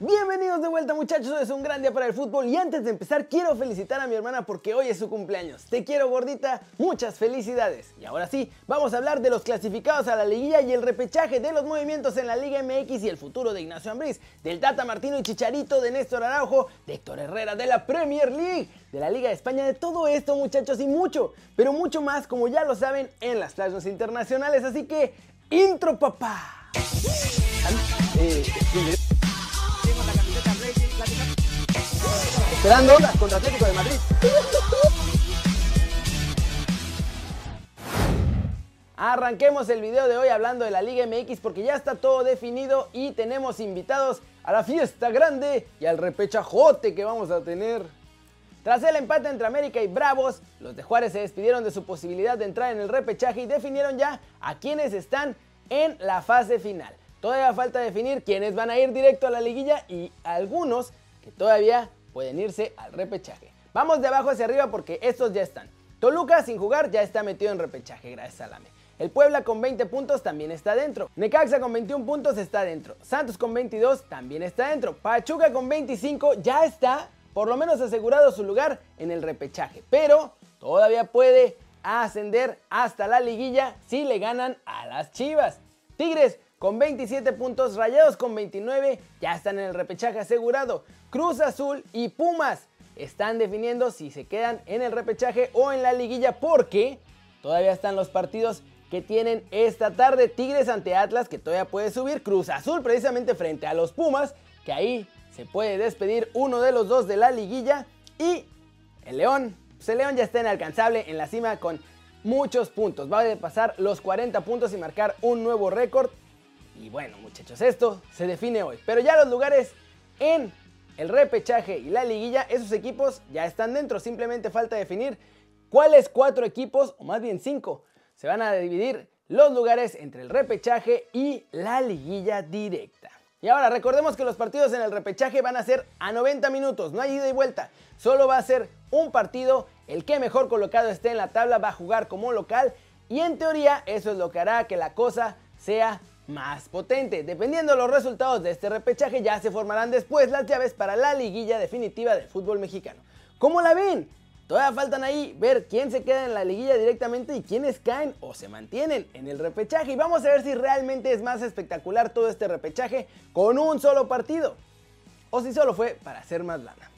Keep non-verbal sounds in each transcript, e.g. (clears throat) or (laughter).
Bienvenidos de vuelta muchachos, es un gran día para el fútbol y antes de empezar quiero felicitar a mi hermana porque hoy es su cumpleaños. Te quiero gordita, muchas felicidades. Y ahora sí, vamos a hablar de los clasificados a la liguilla y el repechaje de los movimientos en la Liga MX y el futuro de Ignacio Ambriz, del Tata Martino y Chicharito, de Néstor Araujo, de Héctor Herrera, de la Premier League, de la Liga de España, de todo esto muchachos y mucho, pero mucho más como ya lo saben en las playas internacionales. Así que, intro papá. Eh, Esperando contra Atlético de Madrid. Arranquemos el video de hoy hablando de la Liga MX porque ya está todo definido y tenemos invitados a la fiesta grande y al repechajote que vamos a tener. Tras el empate entre América y Bravos, los de Juárez se despidieron de su posibilidad de entrar en el repechaje y definieron ya a quienes están en la fase final. Todavía falta definir quiénes van a ir directo a la liguilla y algunos que todavía pueden irse al repechaje. Vamos de abajo hacia arriba porque estos ya están. Toluca sin jugar ya está metido en repechaje, gracias a Lame. El Puebla con 20 puntos también está dentro. Necaxa con 21 puntos está dentro. Santos con 22 también está dentro. Pachuca con 25 ya está por lo menos asegurado su lugar en el repechaje. Pero todavía puede ascender hasta la liguilla si le ganan a las Chivas. Tigres con 27 puntos, Rayados con 29 ya están en el repechaje asegurado. Cruz Azul y Pumas están definiendo si se quedan en el repechaje o en la liguilla porque todavía están los partidos que tienen esta tarde. Tigres ante Atlas que todavía puede subir. Cruz Azul precisamente frente a los Pumas que ahí se puede despedir uno de los dos de la liguilla. Y el León, pues el León ya está inalcanzable en la cima con muchos puntos. Va a pasar los 40 puntos y marcar un nuevo récord. Y bueno muchachos, esto se define hoy. Pero ya los lugares en el repechaje y la liguilla, esos equipos ya están dentro. Simplemente falta definir cuáles cuatro equipos, o más bien cinco, se van a dividir los lugares entre el repechaje y la liguilla directa. Y ahora recordemos que los partidos en el repechaje van a ser a 90 minutos, no hay ida y vuelta. Solo va a ser un partido, el que mejor colocado esté en la tabla va a jugar como local y en teoría eso es lo que hará que la cosa sea más potente. Dependiendo de los resultados de este repechaje ya se formarán después las llaves para la liguilla definitiva del fútbol mexicano. ¿Cómo la ven? Todavía faltan ahí ver quién se queda en la liguilla directamente y quiénes caen o se mantienen en el repechaje. Y vamos a ver si realmente es más espectacular todo este repechaje con un solo partido. O si solo fue para hacer más lana.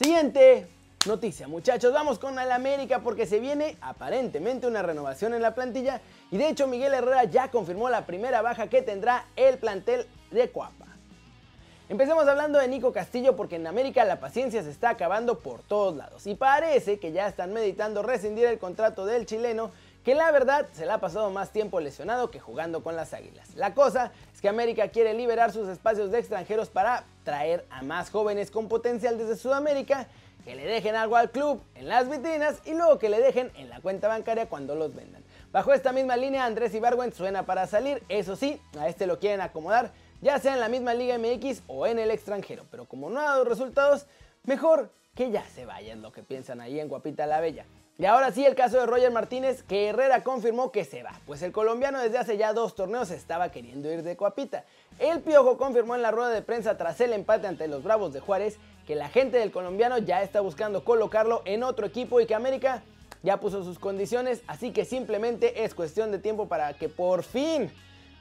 Siguiente noticia, muchachos. Vamos con el América porque se viene aparentemente una renovación en la plantilla. Y de hecho Miguel Herrera ya confirmó la primera baja que tendrá el plantel de Cuapa. Empecemos hablando de Nico Castillo porque en América la paciencia se está acabando por todos lados y parece que ya están meditando rescindir el contrato del chileno que la verdad se le ha pasado más tiempo lesionado que jugando con las águilas. La cosa es que América quiere liberar sus espacios de extranjeros para traer a más jóvenes con potencial desde Sudamérica que le dejen algo al club en las vitrinas y luego que le dejen en la cuenta bancaria cuando los vendan. Bajo esta misma línea Andrés Ibargüen suena para salir, eso sí, a este lo quieren acomodar ya sea en la misma Liga MX o en el extranjero. Pero como no ha dado resultados, mejor que ya se vayan lo que piensan ahí en Guapita la Bella. Y ahora sí, el caso de Roger Martínez, que Herrera confirmó que se va, pues el colombiano desde hace ya dos torneos estaba queriendo ir de Guapita. El Piojo confirmó en la rueda de prensa tras el empate ante los Bravos de Juárez que la gente del colombiano ya está buscando colocarlo en otro equipo y que América ya puso sus condiciones, así que simplemente es cuestión de tiempo para que por fin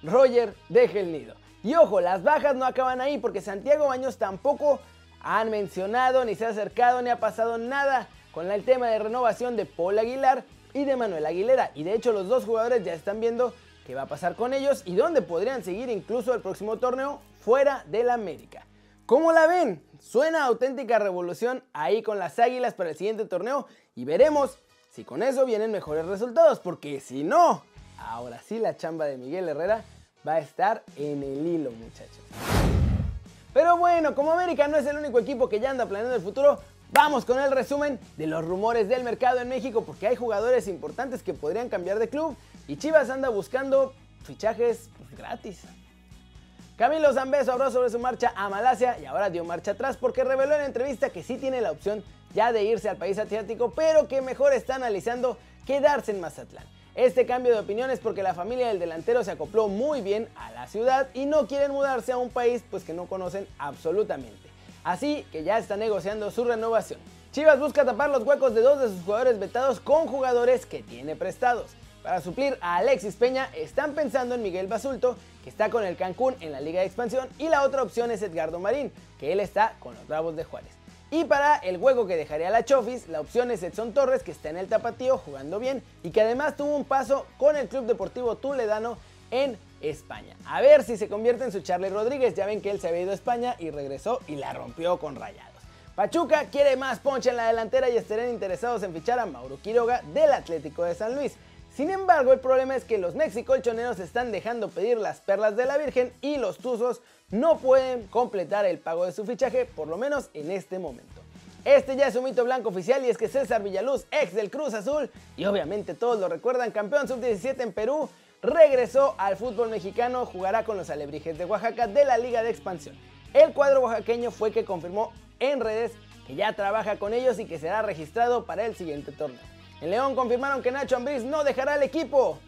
Roger deje el nido. Y ojo, las bajas no acaban ahí porque Santiago Baños tampoco han mencionado, ni se ha acercado, ni ha pasado nada con el tema de renovación de Paul Aguilar y de Manuel Aguilera. Y de hecho los dos jugadores ya están viendo qué va a pasar con ellos y dónde podrían seguir incluso el próximo torneo fuera del América. ¿Cómo la ven? Suena auténtica revolución ahí con las Águilas para el siguiente torneo y veremos si con eso vienen mejores resultados, porque si no, ahora sí la chamba de Miguel Herrera va a estar en el hilo, muchachos. Pero bueno, como América no es el único equipo que ya anda planeando el futuro, vamos con el resumen de los rumores del mercado en México porque hay jugadores importantes que podrían cambiar de club y Chivas anda buscando fichajes pues, gratis. Camilo Zambeso habló sobre su marcha a Malasia y ahora dio marcha atrás porque reveló en entrevista que sí tiene la opción ya de irse al país asiático, pero que mejor está analizando quedarse en Mazatlán. Este cambio de opinión es porque la familia del delantero se acopló muy bien a la ciudad y no quieren mudarse a un país pues que no conocen absolutamente. Así que ya está negociando su renovación. Chivas busca tapar los huecos de dos de sus jugadores vetados con jugadores que tiene prestados. Para suplir a Alexis Peña están pensando en Miguel Basulto, que está con el Cancún en la Liga de Expansión, y la otra opción es Edgardo Marín, que él está con los Bravos de Juárez. Y para el hueco que dejaría la Chofis, la opción es Edson Torres, que está en el tapatío jugando bien y que además tuvo un paso con el Club Deportivo Tuledano en España. A ver si se convierte en su Charlie Rodríguez, ya ven que él se había ido a España y regresó y la rompió con rayados. Pachuca quiere más poncha en la delantera y estarán interesados en fichar a Mauro Quiroga del Atlético de San Luis. Sin embargo, el problema es que los mexicolchoneros están dejando pedir las perlas de la Virgen y los Tuzos no pueden completar el pago de su fichaje, por lo menos en este momento. Este ya es un mito blanco oficial y es que César Villaluz, ex del Cruz Azul, y obviamente todos lo recuerdan, campeón sub-17 en Perú, regresó al fútbol mexicano, jugará con los Alebrijes de Oaxaca de la Liga de Expansión. El cuadro oaxaqueño fue que confirmó en redes que ya trabaja con ellos y que será registrado para el siguiente torneo. En León confirmaron que Nacho Ambriz no dejará el equipo.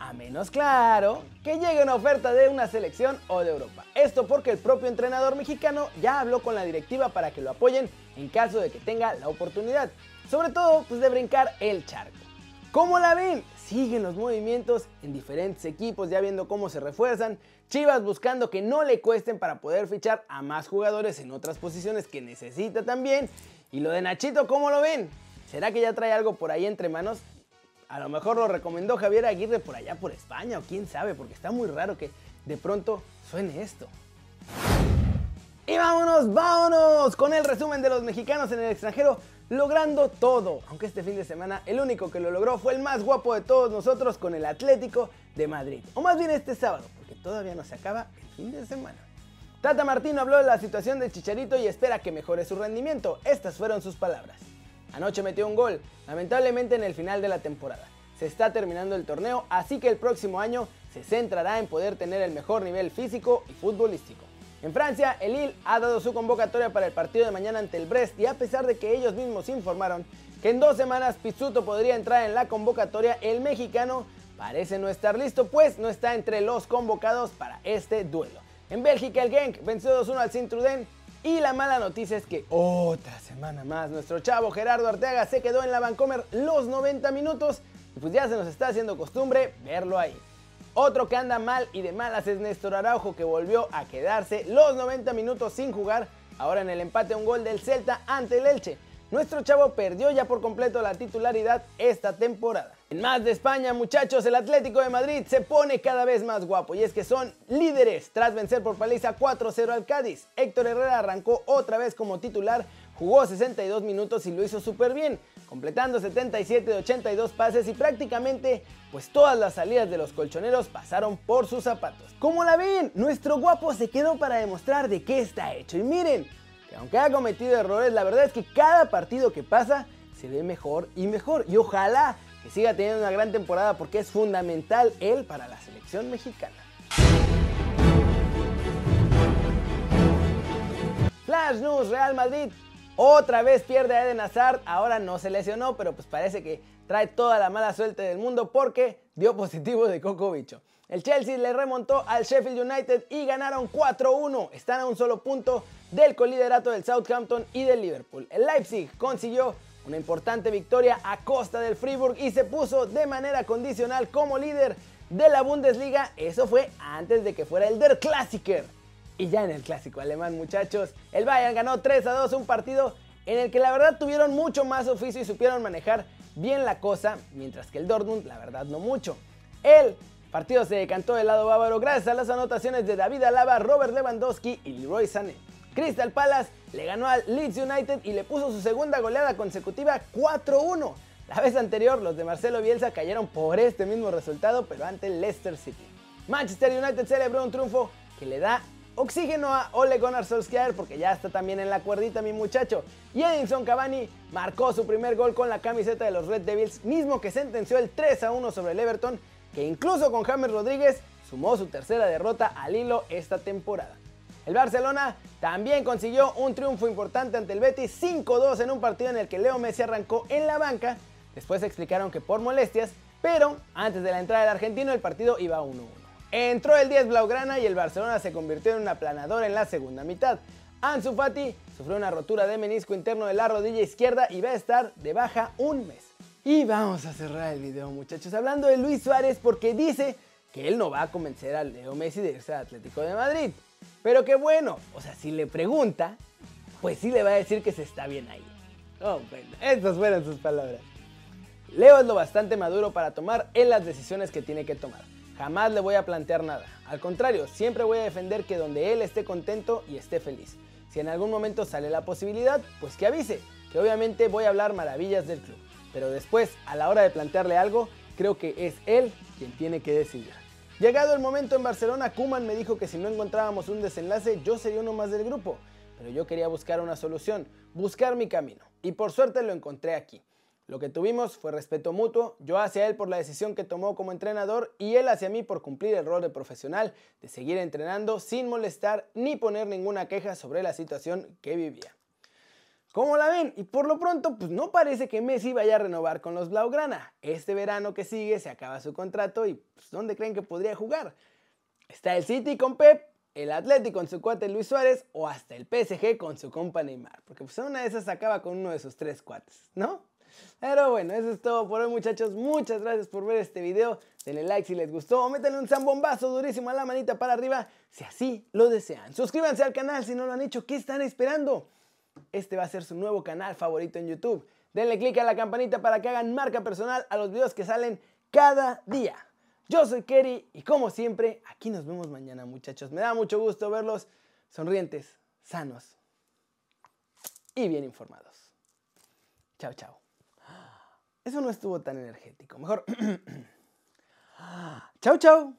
A menos claro que llegue una oferta de una selección o de Europa. Esto porque el propio entrenador mexicano ya habló con la directiva para que lo apoyen en caso de que tenga la oportunidad. Sobre todo pues de brincar el charco. ¿Cómo la ven? Siguen los movimientos en diferentes equipos ya viendo cómo se refuerzan. Chivas buscando que no le cuesten para poder fichar a más jugadores en otras posiciones que necesita también. Y lo de Nachito, ¿cómo lo ven? ¿Será que ya trae algo por ahí entre manos? A lo mejor lo recomendó Javier Aguirre por allá por España o quién sabe, porque está muy raro que de pronto suene esto. Y vámonos, vámonos con el resumen de los mexicanos en el extranjero logrando todo. Aunque este fin de semana el único que lo logró fue el más guapo de todos nosotros con el Atlético de Madrid. O más bien este sábado, porque todavía no se acaba el fin de semana. Tata Martino habló de la situación del Chicharito y espera que mejore su rendimiento. Estas fueron sus palabras. Anoche metió un gol, lamentablemente en el final de la temporada. Se está terminando el torneo, así que el próximo año se centrará en poder tener el mejor nivel físico y futbolístico. En Francia, el Lille ha dado su convocatoria para el partido de mañana ante el Brest y a pesar de que ellos mismos informaron que en dos semanas Pizzuto podría entrar en la convocatoria, el mexicano parece no estar listo, pues no está entre los convocados para este duelo. En Bélgica, el Genk venció 2-1 al Sint-Truden y la mala noticia es que otra semana más nuestro chavo Gerardo Arteaga se quedó en la Vancomer los 90 minutos y pues ya se nos está haciendo costumbre verlo ahí. Otro que anda mal y de malas es Néstor Araujo que volvió a quedarse los 90 minutos sin jugar, ahora en el empate un gol del Celta ante el Elche. Nuestro chavo perdió ya por completo la titularidad esta temporada. En más de España, muchachos, el Atlético de Madrid se pone cada vez más guapo y es que son líderes tras vencer por paliza 4-0 al Cádiz. Héctor Herrera arrancó otra vez como titular, jugó 62 minutos y lo hizo súper bien, completando 77 de 82 pases y prácticamente pues todas las salidas de los colchoneros pasaron por sus zapatos. Como la ven, nuestro guapo se quedó para demostrar de qué está hecho y miren, aunque ha cometido errores, la verdad es que cada partido que pasa se ve mejor y mejor. Y ojalá que siga teniendo una gran temporada porque es fundamental él para la selección mexicana. Flash News, Real Madrid otra vez pierde a Eden Hazard, ahora no se lesionó, pero pues parece que trae toda la mala suerte del mundo porque dio positivo de coco bicho. El Chelsea le remontó al Sheffield United y ganaron 4-1. Están a un solo punto del coliderato del Southampton y del Liverpool. El Leipzig consiguió una importante victoria a costa del Fribourg y se puso de manera condicional como líder de la Bundesliga. Eso fue antes de que fuera el Der Klassiker. Y ya en el clásico alemán, muchachos, el Bayern ganó 3 a 2 un partido en el que la verdad tuvieron mucho más oficio y supieron manejar bien la cosa, mientras que el Dortmund la verdad no mucho. El partido se decantó del lado bávaro gracias a las anotaciones de David Alaba, Robert Lewandowski y Leroy Sané. Crystal Palace le ganó al Leeds United y le puso su segunda goleada consecutiva 4-1. La vez anterior los de Marcelo Bielsa cayeron por este mismo resultado, pero ante Leicester City. Manchester United celebró un triunfo que le da oxígeno a Ole Gunnar Solskjaer porque ya está también en la cuerdita mi muchacho. Y Edinson Cavani marcó su primer gol con la camiseta de los Red Devils, mismo que sentenció el 3 a 1 sobre el Everton que incluso con James Rodríguez sumó su tercera derrota al hilo esta temporada. El Barcelona también consiguió un triunfo importante ante el Betis 5-2 en un partido en el que Leo Messi arrancó en la banca. Después explicaron que por molestias Pero antes de la entrada del argentino el partido iba 1-1. Entró el 10 Blaugrana y el Barcelona se convirtió en una planadora en la segunda mitad. Ansu Fati sufrió una rotura de menisco interno de la rodilla izquierda y va a estar de baja un mes. Y vamos a cerrar el video muchachos hablando de Luis Suárez porque dice que él no va a convencer a Leo Messi de irse al Atlético de Madrid. Pero qué bueno, o sea, si le pregunta, pues sí le va a decir que se está bien ahí. Oh, bueno, estas fueron sus palabras. Leo es lo bastante maduro para tomar en las decisiones que tiene que tomar. Jamás le voy a plantear nada. Al contrario, siempre voy a defender que donde él esté contento y esté feliz. Si en algún momento sale la posibilidad, pues que avise, que obviamente voy a hablar maravillas del club. Pero después, a la hora de plantearle algo, creo que es él quien tiene que decidir. Llegado el momento en Barcelona, Kuman me dijo que si no encontrábamos un desenlace, yo sería uno más del grupo. Pero yo quería buscar una solución, buscar mi camino. Y por suerte lo encontré aquí. Lo que tuvimos fue respeto mutuo, yo hacia él por la decisión que tomó como entrenador y él hacia mí por cumplir el rol de profesional, de seguir entrenando sin molestar ni poner ninguna queja sobre la situación que vivía. ¿Cómo la ven? Y por lo pronto, pues no parece que Messi vaya a renovar con los Blaugrana. Este verano que sigue se acaba su contrato y pues, ¿dónde creen que podría jugar? Está el City con Pep, el Atlético con su cuate Luis Suárez o hasta el PSG con su compa Neymar. Porque pues una de esas acaba con uno de sus tres cuates, ¿no? Pero bueno, eso es todo por hoy muchachos. Muchas gracias por ver este video. Denle like si les gustó o métanle un zambombazo durísimo a la manita para arriba si así lo desean. Suscríbanse al canal si no lo han hecho. ¿Qué están esperando? Este va a ser su nuevo canal favorito en YouTube. Denle click a la campanita para que hagan marca personal a los videos que salen cada día. Yo soy Kerry y como siempre, aquí nos vemos mañana muchachos. Me da mucho gusto verlos sonrientes, sanos y bien informados. Chao, chao. Eso no estuvo tan energético. Mejor... (clears throat) chao, chao.